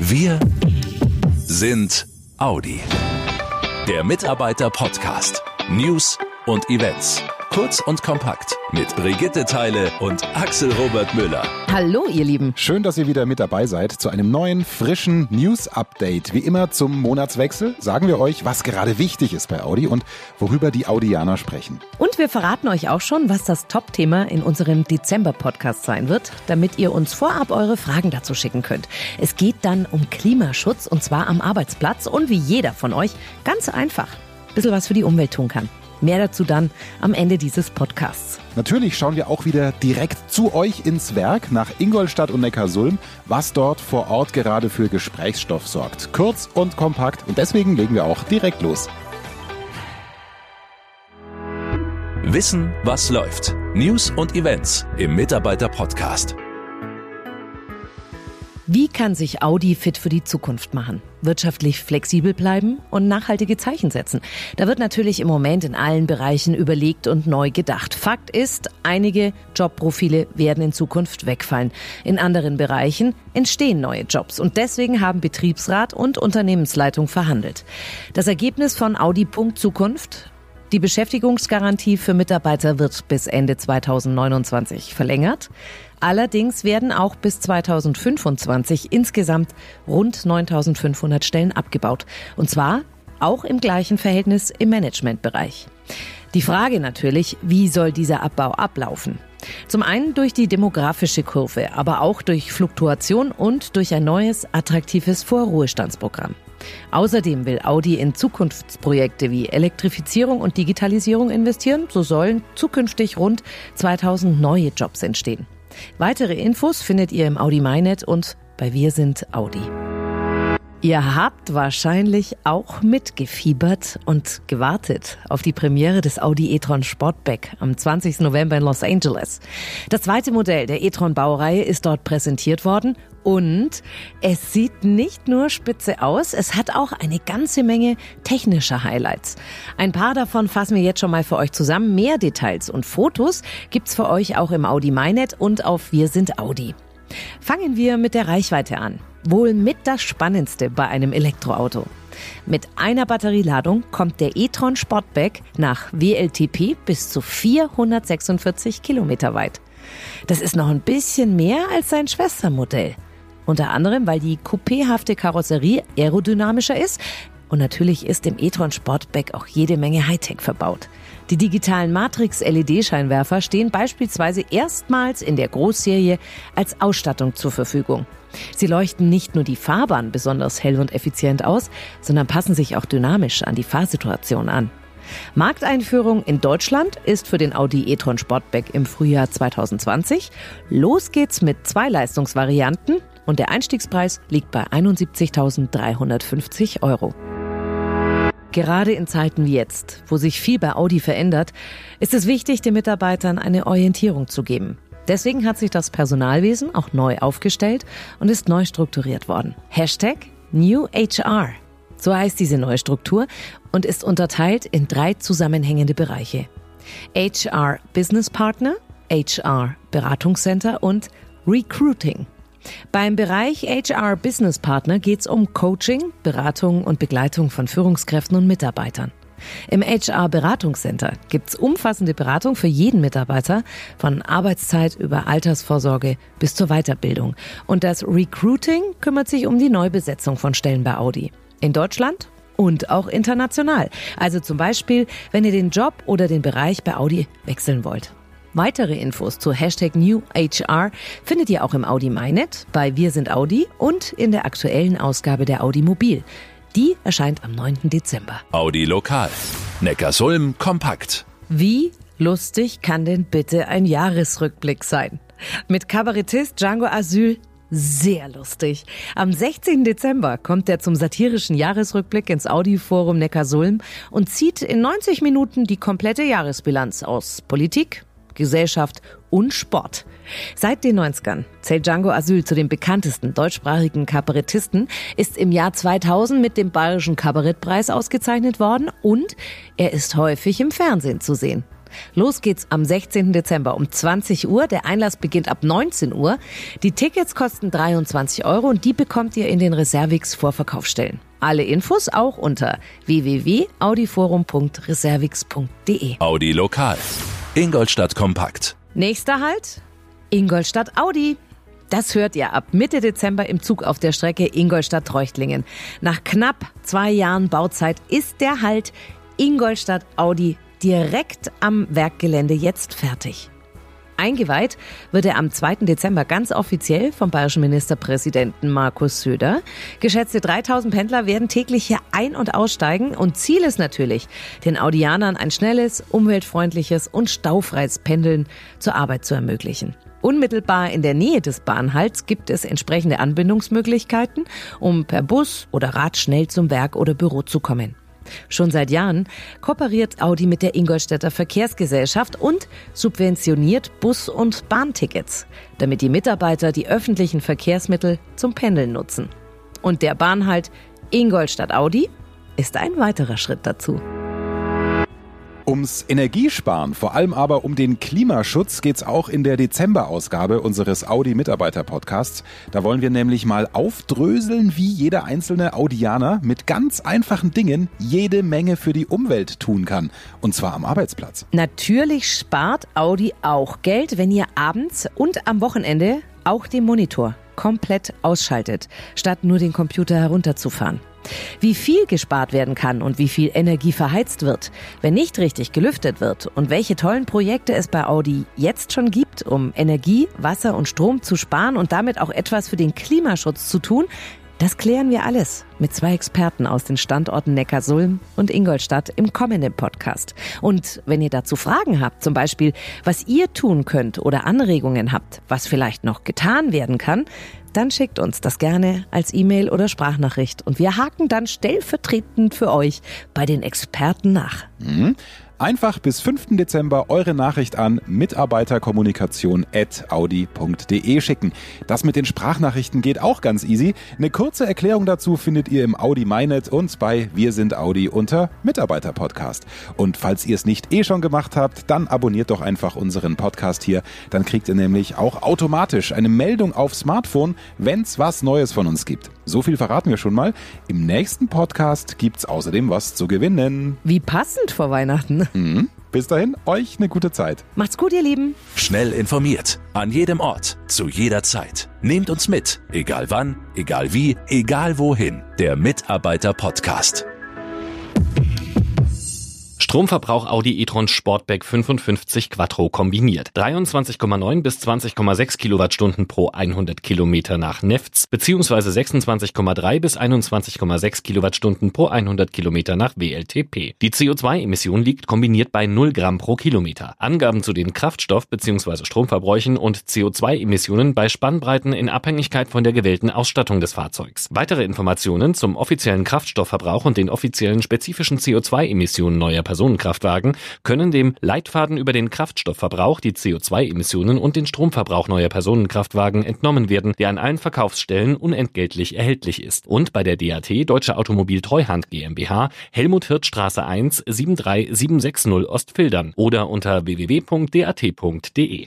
Wir sind Audi. Der Mitarbeiter-Podcast. News und Events. Kurz und kompakt mit Brigitte Teile und Axel Robert Müller. Hallo, ihr Lieben. Schön, dass ihr wieder mit dabei seid zu einem neuen, frischen News-Update. Wie immer zum Monatswechsel sagen wir euch, was gerade wichtig ist bei Audi und worüber die Audianer sprechen. Und wir verraten euch auch schon, was das Top-Thema in unserem Dezember-Podcast sein wird, damit ihr uns vorab eure Fragen dazu schicken könnt. Es geht dann um Klimaschutz und zwar am Arbeitsplatz und wie jeder von euch ganz einfach ein bisschen was für die Umwelt tun kann. Mehr dazu dann am Ende dieses Podcasts. Natürlich schauen wir auch wieder direkt zu euch ins Werk nach Ingolstadt und Neckarsulm, was dort vor Ort gerade für Gesprächsstoff sorgt. Kurz und kompakt und deswegen legen wir auch direkt los. Wissen, was läuft. News und Events im Mitarbeiter-Podcast. Wie kann sich Audi fit für die Zukunft machen? Wirtschaftlich flexibel bleiben und nachhaltige Zeichen setzen? Da wird natürlich im Moment in allen Bereichen überlegt und neu gedacht. Fakt ist, einige Jobprofile werden in Zukunft wegfallen. In anderen Bereichen entstehen neue Jobs und deswegen haben Betriebsrat und Unternehmensleitung verhandelt. Das Ergebnis von Audi. Zukunft die Beschäftigungsgarantie für Mitarbeiter wird bis Ende 2029 verlängert. Allerdings werden auch bis 2025 insgesamt rund 9500 Stellen abgebaut. Und zwar auch im gleichen Verhältnis im Managementbereich. Die Frage natürlich, wie soll dieser Abbau ablaufen? Zum einen durch die demografische Kurve, aber auch durch Fluktuation und durch ein neues, attraktives Vorruhestandsprogramm. Außerdem will Audi in Zukunftsprojekte wie Elektrifizierung und Digitalisierung investieren. So sollen zukünftig rund 2000 neue Jobs entstehen. Weitere Infos findet ihr im Audi MyNet und bei Wir sind Audi. Ihr habt wahrscheinlich auch mitgefiebert und gewartet auf die Premiere des Audi e-tron Sportback am 20. November in Los Angeles. Das zweite Modell der e-tron Baureihe ist dort präsentiert worden und es sieht nicht nur spitze aus, es hat auch eine ganze Menge technischer Highlights. Ein paar davon fassen wir jetzt schon mal für euch zusammen. Mehr Details und Fotos gibt's für euch auch im Audi MyNet und auf Wir sind Audi. Fangen wir mit der Reichweite an. Wohl mit das Spannendste bei einem Elektroauto. Mit einer Batterieladung kommt der e-tron Sportback nach WLTP bis zu 446 Kilometer weit. Das ist noch ein bisschen mehr als sein Schwestermodell. Unter anderem, weil die coupéhafte Karosserie aerodynamischer ist und natürlich ist im e-tron Sportback auch jede Menge Hightech verbaut. Die digitalen Matrix-LED-Scheinwerfer stehen beispielsweise erstmals in der Großserie als Ausstattung zur Verfügung. Sie leuchten nicht nur die Fahrbahn besonders hell und effizient aus, sondern passen sich auch dynamisch an die Fahrsituation an. Markteinführung in Deutschland ist für den Audi e-tron Sportback im Frühjahr 2020. Los geht's mit zwei Leistungsvarianten und der Einstiegspreis liegt bei 71.350 Euro. Gerade in Zeiten wie jetzt, wo sich viel bei Audi verändert, ist es wichtig, den Mitarbeitern eine Orientierung zu geben. Deswegen hat sich das Personalwesen auch neu aufgestellt und ist neu strukturiert worden. Hashtag New HR. So heißt diese neue Struktur und ist unterteilt in drei zusammenhängende Bereiche. HR Business Partner, HR Beratungscenter und Recruiting. Beim Bereich HR Business Partner geht es um Coaching, Beratung und Begleitung von Führungskräften und Mitarbeitern. Im HR Beratungscenter gibt's umfassende Beratung für jeden Mitarbeiter, von Arbeitszeit über Altersvorsorge bis zur Weiterbildung. Und das Recruiting kümmert sich um die Neubesetzung von Stellen bei Audi. In Deutschland und auch international. Also zum Beispiel, wenn ihr den Job oder den Bereich bei Audi wechseln wollt. Weitere Infos zu Hashtag NewHR findet ihr auch im Audi MyNet, bei Wir sind Audi und in der aktuellen Ausgabe der Audi Mobil. Die erscheint am 9. Dezember. Audi Lokal. Neckarsulm kompakt. Wie lustig kann denn bitte ein Jahresrückblick sein? Mit Kabarettist Django Asyl sehr lustig. Am 16. Dezember kommt er zum satirischen Jahresrückblick ins Audi-Forum Neckarsulm und zieht in 90 Minuten die komplette Jahresbilanz aus Politik, Gesellschaft und Sport. Seit den 90ern zählt Django Asyl zu den bekanntesten deutschsprachigen Kabarettisten, ist im Jahr 2000 mit dem Bayerischen Kabarettpreis ausgezeichnet worden und er ist häufig im Fernsehen zu sehen. Los geht's am 16. Dezember um 20 Uhr. Der Einlass beginnt ab 19 Uhr. Die Tickets kosten 23 Euro und die bekommt ihr in den Reservix Vorverkaufsstellen. Alle Infos auch unter www.audiforum.reservix.de. Audi Lokal. Ingolstadt Kompakt. Nächster Halt? Ingolstadt Audi. Das hört ihr ab Mitte Dezember im Zug auf der Strecke Ingolstadt-Treuchtlingen. Nach knapp zwei Jahren Bauzeit ist der Halt Ingolstadt Audi direkt am Werkgelände jetzt fertig. Eingeweiht wird er am 2. Dezember ganz offiziell vom bayerischen Ministerpräsidenten Markus Söder. Geschätzte 3000 Pendler werden täglich hier ein- und aussteigen und Ziel ist natürlich, den Audianern ein schnelles, umweltfreundliches und staufreies Pendeln zur Arbeit zu ermöglichen. Unmittelbar in der Nähe des Bahnhalts gibt es entsprechende Anbindungsmöglichkeiten, um per Bus oder Rad schnell zum Werk oder Büro zu kommen. Schon seit Jahren kooperiert Audi mit der Ingolstädter Verkehrsgesellschaft und subventioniert Bus- und Bahntickets, damit die Mitarbeiter die öffentlichen Verkehrsmittel zum Pendeln nutzen. Und der Bahnhalt Ingolstadt Audi ist ein weiterer Schritt dazu. Ums Energiesparen, vor allem aber um den Klimaschutz geht's auch in der Dezemberausgabe unseres Audi-Mitarbeiter-Podcasts. Da wollen wir nämlich mal aufdröseln, wie jeder einzelne Audianer mit ganz einfachen Dingen jede Menge für die Umwelt tun kann. Und zwar am Arbeitsplatz. Natürlich spart Audi auch Geld, wenn ihr abends und am Wochenende auch den Monitor komplett ausschaltet, statt nur den Computer herunterzufahren. Wie viel gespart werden kann und wie viel Energie verheizt wird, wenn nicht richtig gelüftet wird und welche tollen Projekte es bei Audi jetzt schon gibt, um Energie, Wasser und Strom zu sparen und damit auch etwas für den Klimaschutz zu tun, das klären wir alles mit zwei Experten aus den Standorten Neckarsulm und Ingolstadt im kommenden Podcast. Und wenn ihr dazu Fragen habt, zum Beispiel, was ihr tun könnt oder Anregungen habt, was vielleicht noch getan werden kann, dann schickt uns das gerne als E-Mail oder Sprachnachricht und wir haken dann stellvertretend für euch bei den Experten nach. Mhm. Einfach bis 5. Dezember eure Nachricht an mitarbeiterkommunikation.audi.de schicken. Das mit den Sprachnachrichten geht auch ganz easy. Eine kurze Erklärung dazu findet ihr im Audi MyNet und bei Wir sind Audi unter Mitarbeiter-Podcast. Und falls ihr es nicht eh schon gemacht habt, dann abonniert doch einfach unseren Podcast hier. Dann kriegt ihr nämlich auch automatisch eine Meldung auf Smartphone, wenn's was Neues von uns gibt. So viel verraten wir schon mal. Im nächsten Podcast gibt's außerdem was zu gewinnen. Wie passend vor Weihnachten. Mhm. Bis dahin, euch eine gute Zeit. Macht's gut, ihr Lieben. Schnell informiert. An jedem Ort. Zu jeder Zeit. Nehmt uns mit. Egal wann, egal wie, egal wohin. Der Mitarbeiter-Podcast. Stromverbrauch Audi e-tron Sportback 55 Quattro kombiniert. 23,9 bis 20,6 Kilowattstunden pro 100 Kilometer nach Nefts beziehungsweise 26,3 bis 21,6 Kilowattstunden pro 100 Kilometer nach WLTP. Die CO2-Emission liegt kombiniert bei 0 Gramm pro Kilometer. Angaben zu den Kraftstoff- bzw. Stromverbräuchen und CO2-Emissionen bei Spannbreiten in Abhängigkeit von der gewählten Ausstattung des Fahrzeugs. Weitere Informationen zum offiziellen Kraftstoffverbrauch und den offiziellen spezifischen CO2-Emissionen neuer Personen Personenkraftwagen können dem Leitfaden über den Kraftstoffverbrauch, die CO2-Emissionen und den Stromverbrauch neuer Personenkraftwagen entnommen werden, der an allen Verkaufsstellen unentgeltlich erhältlich ist. Und bei der DAT Deutsche Automobil Treuhand GmbH Helmut Hirt Straße 1 73760 Ostfildern oder unter www.dat.de.